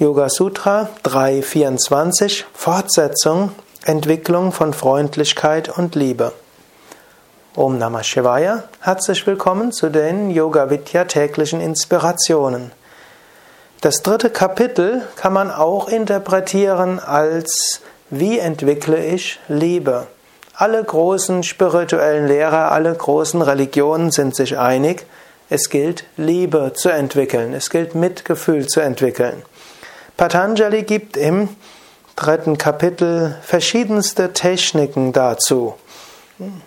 Yoga Sutra 324 Fortsetzung Entwicklung von Freundlichkeit und Liebe. Om Namah Shivaya, herzlich willkommen zu den Yoga Vidya täglichen Inspirationen. Das dritte Kapitel kann man auch interpretieren als Wie entwickle ich Liebe? Alle großen spirituellen Lehrer, alle großen Religionen sind sich einig, es gilt Liebe zu entwickeln, es gilt Mitgefühl zu entwickeln. Patanjali gibt im dritten Kapitel verschiedenste Techniken dazu.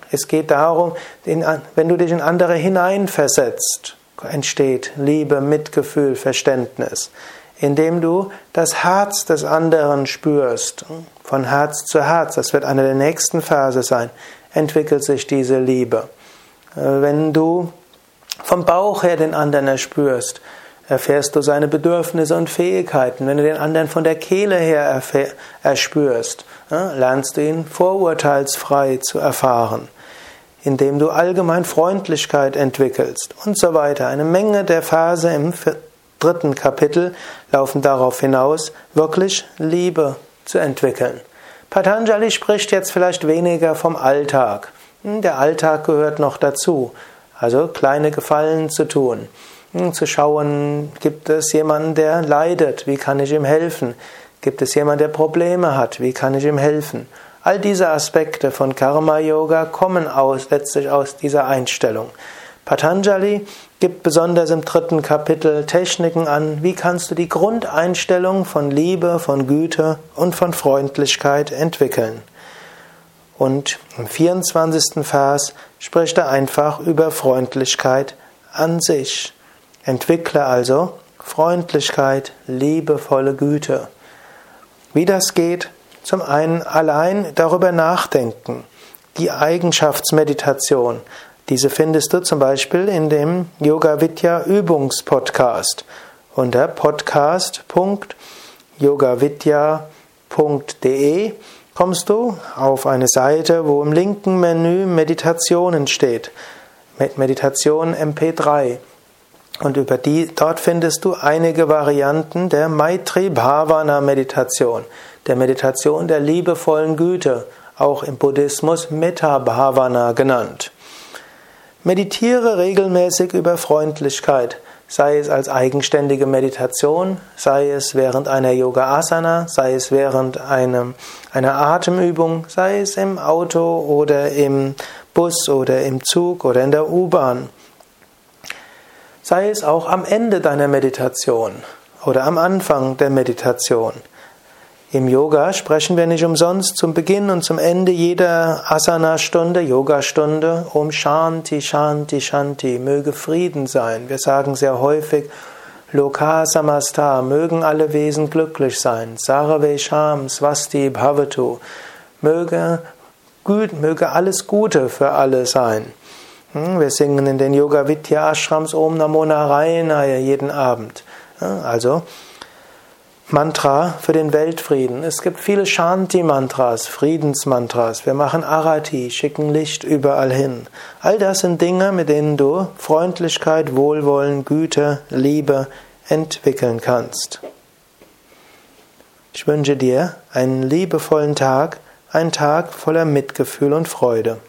Es geht darum, wenn du dich in andere hineinversetzt, entsteht Liebe, Mitgefühl, Verständnis. Indem du das Herz des anderen spürst, von Herz zu Herz, das wird eine der nächsten Verse sein, entwickelt sich diese Liebe. Äh, wenn du vom Bauch her den anderen erspürst, erfährst du seine Bedürfnisse und Fähigkeiten. Wenn du den anderen von der Kehle her erspürst, lernst du ihn vorurteilsfrei zu erfahren, indem du allgemein Freundlichkeit entwickelst und so weiter. Eine Menge der Verse im dritten Kapitel laufen darauf hinaus, wirklich Liebe zu entwickeln. Patanjali spricht jetzt vielleicht weniger vom Alltag. Hm, der Alltag gehört noch dazu, also kleine Gefallen zu tun. Hm, zu schauen, gibt es jemanden, der leidet, wie kann ich ihm helfen? Gibt es jemanden, der Probleme hat, wie kann ich ihm helfen? All diese Aspekte von Karma Yoga kommen aus, letztlich aus dieser Einstellung. Patanjali gibt besonders im dritten Kapitel Techniken an, wie kannst du die Grundeinstellung von Liebe, von Güte und von Freundlichkeit entwickeln. Und im 24. Vers spricht er einfach über Freundlichkeit an sich. Entwickle also Freundlichkeit, liebevolle Güte. Wie das geht? Zum einen allein darüber nachdenken. Die Eigenschaftsmeditation. Diese findest du zum Beispiel in dem Yoga Vidya Übungspodcast unter podcast.yogavidya.de kommst du auf eine Seite, wo im linken Menü Meditationen steht. Meditation MP3. Und über die, dort findest du einige Varianten der Maitri Bhavana Meditation, der Meditation der liebevollen Güte, auch im Buddhismus Metta Bhavana genannt. Meditiere regelmäßig über Freundlichkeit, sei es als eigenständige Meditation, sei es während einer Yoga Asana, sei es während einem, einer Atemübung, sei es im Auto oder im Bus oder im Zug oder in der U-Bahn sei es auch am Ende deiner Meditation oder am Anfang der Meditation. Im Yoga sprechen wir nicht umsonst zum Beginn und zum Ende jeder Asana-Stunde, Yoga-Stunde um Shanti, Shanti, Shanti, möge Frieden sein. Wir sagen sehr häufig, Loka Samasta, mögen alle Wesen glücklich sein. Sarve Sham, Swasti Bhavatu, möge, möge alles Gute für alle sein. Hm, wir singen in den Yoga Vidya Ashrams Om Namo Narayana jeden Abend. Also Mantra für den Weltfrieden. Es gibt viele Shanti-Mantras, Friedensmantras. Wir machen Arati, schicken Licht überall hin. All das sind Dinge, mit denen du Freundlichkeit, Wohlwollen, Güte, Liebe entwickeln kannst. Ich wünsche dir einen liebevollen Tag, einen Tag voller Mitgefühl und Freude.